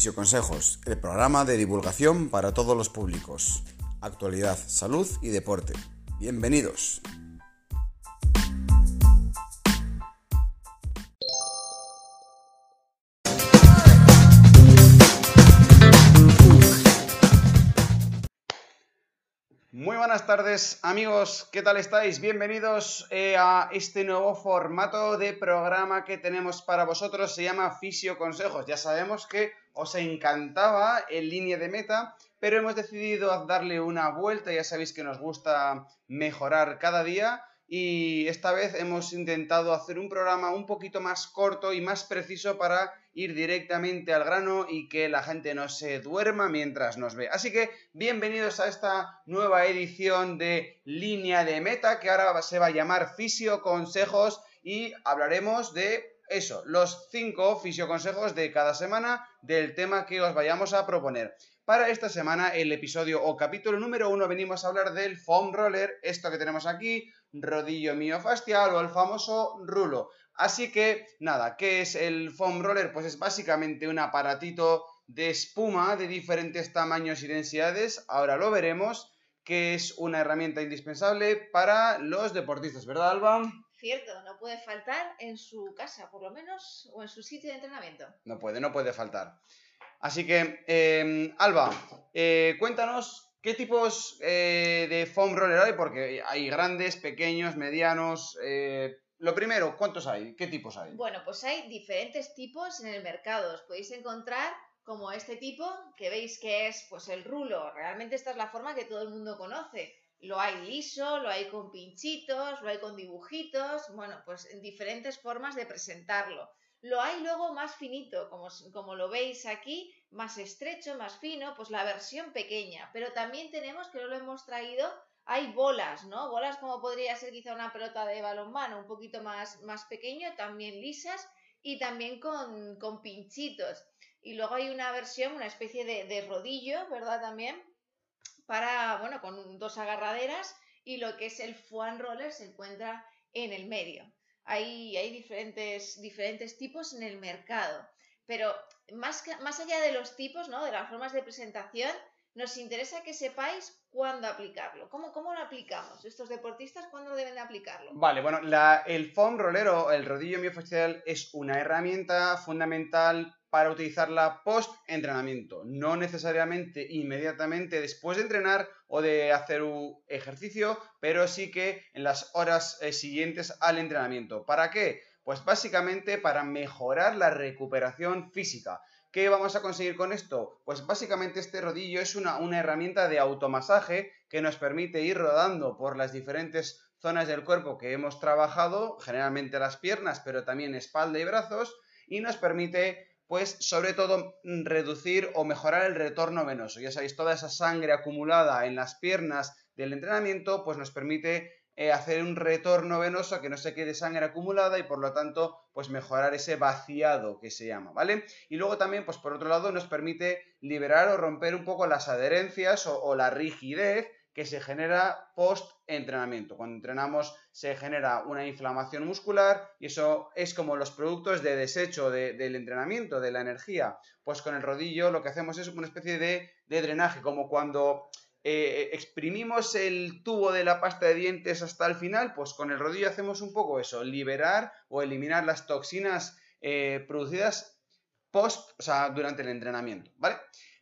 Fisioconsejos, el programa de divulgación para todos los públicos. Actualidad, salud y deporte. Bienvenidos. Buenas tardes amigos, ¿qué tal estáis? Bienvenidos eh, a este nuevo formato de programa que tenemos para vosotros, se llama Fisio Consejos. Ya sabemos que os encantaba el línea de meta, pero hemos decidido darle una vuelta, ya sabéis que nos gusta mejorar cada día y esta vez hemos intentado hacer un programa un poquito más corto y más preciso para ir directamente al grano y que la gente no se duerma mientras nos ve. Así que bienvenidos a esta nueva edición de Línea de Meta que ahora se va a llamar Fisio Consejos y hablaremos de eso, los cinco fisioconsejos de cada semana del tema que os vayamos a proponer. Para esta semana, el episodio o capítulo número uno, venimos a hablar del foam roller, esto que tenemos aquí, rodillo miofacial o el famoso rulo. Así que, nada, ¿qué es el foam roller? Pues es básicamente un aparatito de espuma de diferentes tamaños y densidades. Ahora lo veremos, que es una herramienta indispensable para los deportistas, ¿verdad, Alba? Cierto, no puede faltar en su casa, por lo menos, o en su sitio de entrenamiento. No puede, no puede faltar. Así que, eh, Alba, eh, cuéntanos ¿Qué tipos eh, de foam roller hay? Porque hay grandes, pequeños, medianos. Lo primero, ¿cuántos hay? ¿Qué tipos hay? Bueno, pues hay diferentes tipos en el mercado. Os podéis encontrar como este tipo, que veis que es pues el rulo. Realmente esta es la forma que todo el mundo conoce. Lo hay liso, lo hay con pinchitos, lo hay con dibujitos, bueno, pues en diferentes formas de presentarlo. Lo hay luego más finito, como, como lo veis aquí, más estrecho, más fino, pues la versión pequeña. Pero también tenemos, que no lo hemos traído, hay bolas, ¿no? Bolas como podría ser quizá una pelota de balonmano, un poquito más, más pequeño, también lisas y también con, con pinchitos. Y luego hay una versión, una especie de, de rodillo, ¿verdad? También, para, bueno, con dos agarraderas y lo que es el foam roller se encuentra en el medio. Hay, hay diferentes, diferentes tipos en el mercado. Pero más, más allá de los tipos, ¿no? de las formas de presentación, nos interesa que sepáis cuándo aplicarlo. ¿Cómo, ¿Cómo lo aplicamos? Estos deportistas, ¿cuándo deben de aplicarlo? Vale, bueno, el foam rolero, el rodillo miofascial, es una herramienta fundamental para utilizarla post-entrenamiento, no necesariamente inmediatamente después de entrenar o de hacer un ejercicio, pero sí que en las horas eh, siguientes al entrenamiento. ¿Para qué? Pues básicamente para mejorar la recuperación física. ¿Qué vamos a conseguir con esto? Pues básicamente este rodillo es una, una herramienta de automasaje que nos permite ir rodando por las diferentes zonas del cuerpo que hemos trabajado, generalmente las piernas, pero también espalda y brazos, y nos permite pues sobre todo reducir o mejorar el retorno venoso. Ya sabéis, toda esa sangre acumulada en las piernas del entrenamiento, pues nos permite eh, hacer un retorno venoso que no se quede sangre acumulada y por lo tanto pues mejorar ese vaciado que se llama, ¿vale? Y luego también pues por otro lado nos permite liberar o romper un poco las adherencias o, la rigidez que se genera post entrenamiento. Cuando entrenamos se genera una inflamación muscular y eso es como los productos de desecho del entrenamiento, de la energía. Pues con el rodillo lo que hacemos es una especie de, de drenaje, como cuando eh, exprimimos el tubo de la pasta de dientes hasta el final, pues con el rodillo hacemos un poco eso, liberar o eliminar las toxinas eh, producidas post, o sea, durante el entrenamiento, ¿vale?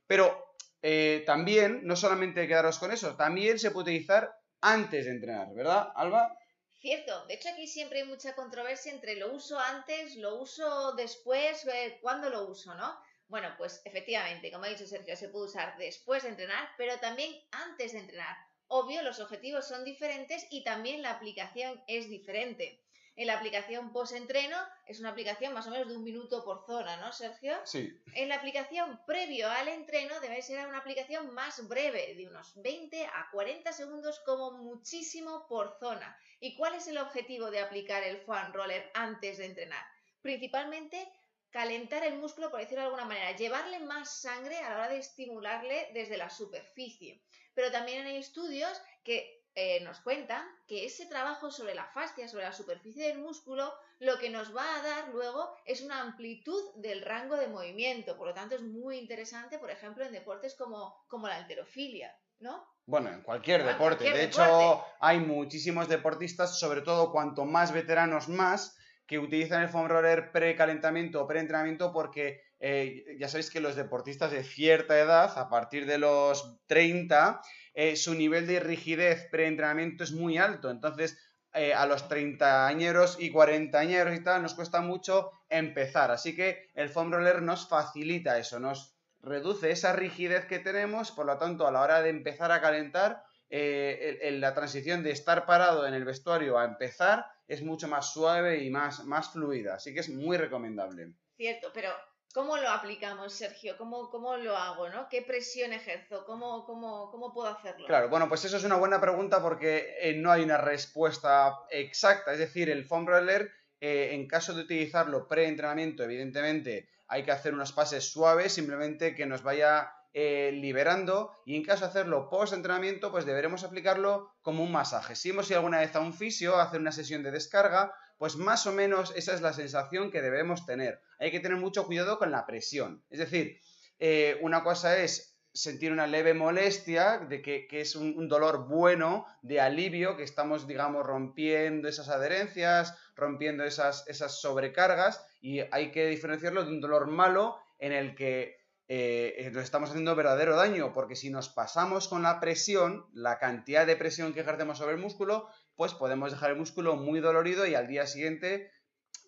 Pero eh, también, no solamente quedaros con eso, también se puede utilizar antes de entrenar, ¿verdad, Alba? Cierto, de hecho aquí siempre hay mucha controversia entre lo uso antes, lo uso después, cuándo lo uso, ¿no? Bueno, pues efectivamente, como ha dicho Sergio, se puede usar después de entrenar, pero también antes de entrenar. Obvio, los objetivos son diferentes y también la aplicación es diferente. En la aplicación post-entreno es una aplicación más o menos de un minuto por zona, ¿no, Sergio? Sí. En la aplicación previo al entreno debe ser una aplicación más breve, de unos 20 a 40 segundos como muchísimo por zona. ¿Y cuál es el objetivo de aplicar el foam roller antes de entrenar? Principalmente calentar el músculo, por decirlo de alguna manera, llevarle más sangre a la hora de estimularle desde la superficie. Pero también hay estudios que eh, nos cuenta que ese trabajo sobre la fascia, sobre la superficie del músculo, lo que nos va a dar luego es una amplitud del rango de movimiento. Por lo tanto, es muy interesante, por ejemplo, en deportes como, como la alterofilia, ¿no? Bueno, en cualquier deporte. cualquier de hecho, hay muchísimos deportistas, sobre todo cuanto más veteranos más, que utilizan el foam roller pre-calentamiento o pre-entrenamiento porque eh, ya sabéis que los deportistas de cierta edad, a partir de los 30, eh, su nivel de rigidez pre-entrenamiento es muy alto. Entonces, eh, a los 30 añeros y 40 añeros y tal, nos cuesta mucho empezar. Así que el foam roller nos facilita eso, nos reduce esa rigidez que tenemos, por lo tanto, a la hora de empezar a calentar, eh, el- el- la transición de estar parado en el vestuario a empezar es mucho más suave y más, más fluida. Así que es muy recomendable. Cierto, pero ¿cómo lo aplicamos, Sergio? ¿Cómo, cómo lo hago, no? ¿Qué presión ejerzo? ¿Cómo, cómo, cómo puedo hacerlo? Claro, bueno, pues eso es una buena pregunta porque eh, no hay una respuesta exacta. Es decir, el foam roller, eh, en caso de utilizarlo pre-entrenamiento, evidentemente hay que hacer unos pases suaves, simplemente que nos vaya eh, liberando. Y en caso de hacerlo post-entrenamiento, pues deberemos aplicarlo como un masaje. Si hemos ido alguna vez a un fisio a hacer una sesión de descarga, pues más o menos esa es la sensación que debemos tener. Hay que tener mucho cuidado con la presión. Es decir, eh, una cosa es sentir una leve molestia, de que, que es un, un dolor bueno, de alivio, que estamos, digamos, rompiendo esas adherencias, rompiendo esas, esas sobrecargas, y hay que diferenciarlo de un dolor malo en el que eh, nos estamos haciendo verdadero daño, porque si nos pasamos con la presión, la cantidad de presión que ejercemos sobre el músculo, pues podemos dejar el músculo muy dolorido y al día siguiente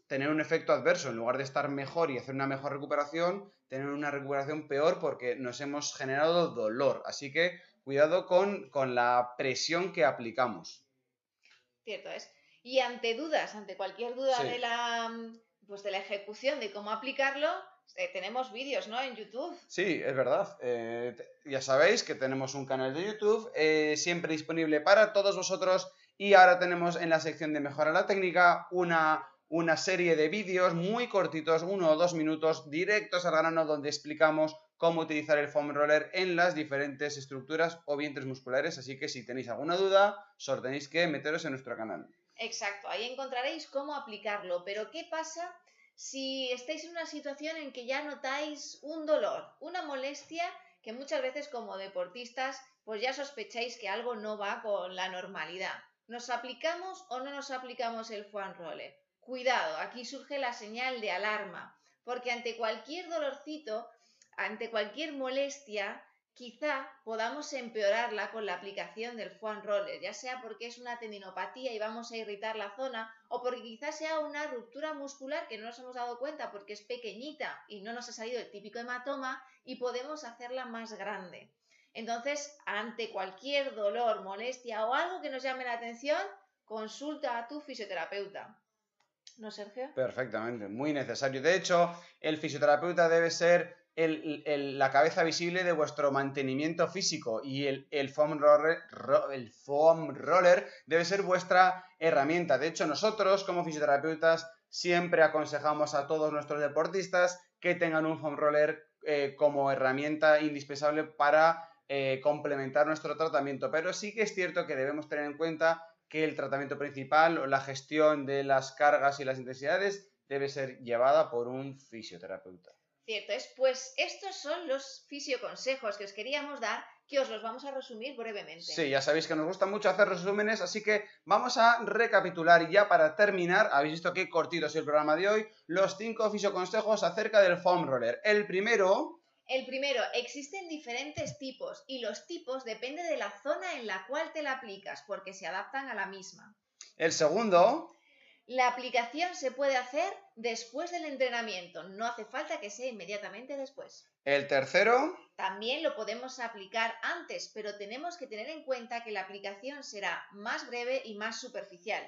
tener un efecto adverso. En lugar de estar mejor y hacer una mejor recuperación, tener una recuperación peor porque nos hemos generado dolor. Así que cuidado con, con la presión que aplicamos. Cierto es. Y ante dudas, ante cualquier duda Sí. de la pues de la ejecución, de cómo aplicarlo, eh, tenemos vídeos, ¿no? En YouTube. Sí, es verdad. Eh, ya sabéis que tenemos un canal de YouTube eh, siempre disponible para todos vosotros y ahora tenemos en la sección de mejora la técnica una, una serie de vídeos muy cortitos, uno o dos minutos, directos al grano donde explicamos cómo utilizar el foam roller en las diferentes estructuras o vientres musculares. Así que si tenéis alguna duda, solo tenéis que meteros en nuestro canal. Exacto, ahí encontraréis cómo aplicarlo. Pero ¿qué pasa si estáis en una situación en que ya notáis un dolor, una molestia que muchas veces como deportistas pues ya sospecháis que algo no va con la normalidad? ¿Nos aplicamos o no nos aplicamos el foam roller? Cuidado, aquí surge la señal de alarma, porque ante cualquier dolorcito, ante cualquier molestia, quizá podamos empeorarla con la aplicación del foam roller, ya sea porque es una tendinopatía y vamos a irritar la zona, o porque quizá sea una ruptura muscular que no nos hemos dado cuenta porque es pequeñita y no nos ha salido el típico hematoma y podemos hacerla más grande. Entonces, ante cualquier dolor, molestia o algo que nos llame la atención, consulta a tu fisioterapeuta. ¿No, Sergio? Perfectamente, muy necesario. De hecho, el fisioterapeuta debe ser la cabeza visible de vuestro mantenimiento físico y el, el foam roller, ro- el foam roller debe ser vuestra herramienta. De hecho, nosotros como fisioterapeutas siempre aconsejamos a todos nuestros deportistas que tengan un foam roller eh, como herramienta indispensable para eh, complementar nuestro tratamiento. Pero sí que es cierto que debemos tener en cuenta que el tratamiento principal o la gestión de las cargas y las intensidades debe ser llevada por un fisioterapeuta. Cierto es, pues estos son los fisioconsejos que os queríamos dar, que os los vamos a resumir brevemente. Sí, ya sabéis que nos gusta mucho hacer resúmenes, así que vamos a recapitular y ya para terminar, habéis visto qué cortito es el programa de hoy, los cinco fisioconsejos acerca del foam roller. El primero, El primero, existen diferentes tipos y los tipos dependen de la zona en la cual te la aplicas, porque se adaptan a la misma. el segundo, La aplicación se puede hacer después del entrenamiento, no hace falta que sea inmediatamente después. el tercero, También lo podemos aplicar antes, pero tenemos que tener en cuenta que la aplicación será más breve y más superficial.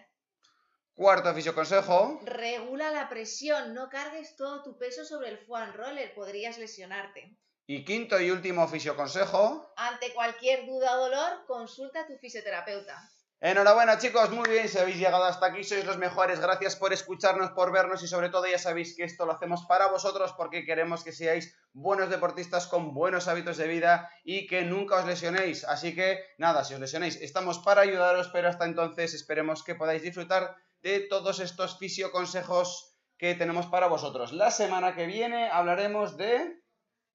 cuarto fisioconsejo, Regula la presión, no cargues todo tu peso sobre el foam roller, podrías lesionarte. y quinto y último fisioconsejo, Ante cualquier duda o dolor, consulta a tu fisioterapeuta. Enhorabuena chicos, muy bien, si habéis llegado hasta aquí, sois los mejores, gracias por escucharnos, por vernos y sobre todo ya sabéis que esto lo hacemos para vosotros porque queremos que seáis buenos deportistas con buenos hábitos de vida y que nunca os lesionéis. Así que nada, si os lesionéis, estamos para ayudaros, pero hasta entonces esperemos que podáis disfrutar de todos estos fisioconsejos que tenemos para vosotros. La semana que viene hablaremos de...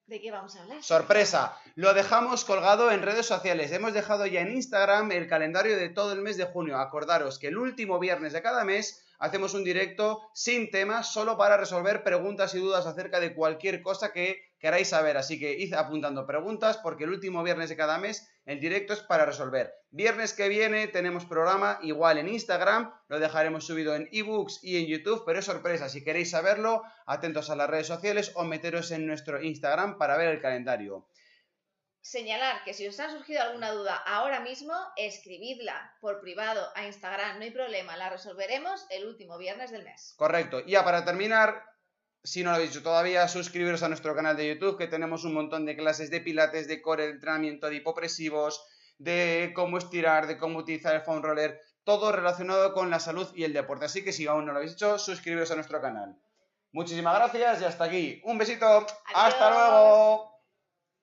¿De qué vamos a hablar? Sorpresa, lo dejamos colgado en redes sociales. Hemos dejado ya en Instagram el calendario de todo el mes de junio. Acordaros que el último viernes de cada mes hacemos un directo sin temas, solo para resolver preguntas y dudas acerca de cualquier cosa que queráis saber. Así que id apuntando preguntas porque el último viernes de cada mes el directo es para resolver. Viernes que viene tenemos programa igual en Instagram, lo dejaremos subido en ebooks y en YouTube, pero es sorpresa. Si queréis saberlo, atentos a las redes sociales o meteros en nuestro Instagram para ver el calendario señalar que si os ha surgido alguna duda ahora mismo, escribidla por privado a Instagram, no hay problema, la resolveremos el último viernes del mes. Correcto. Y ya para terminar, si no lo habéis dicho todavía, suscribiros a nuestro canal de YouTube, que tenemos un montón de clases de pilates, de core, de entrenamiento, de hipopresivos, de cómo estirar, de cómo utilizar el foam roller, todo relacionado con la salud y el deporte. Así que si aún no lo habéis hecho, suscribiros a nuestro canal. Muchísimas gracias y hasta aquí. Un besito. Hasta luego.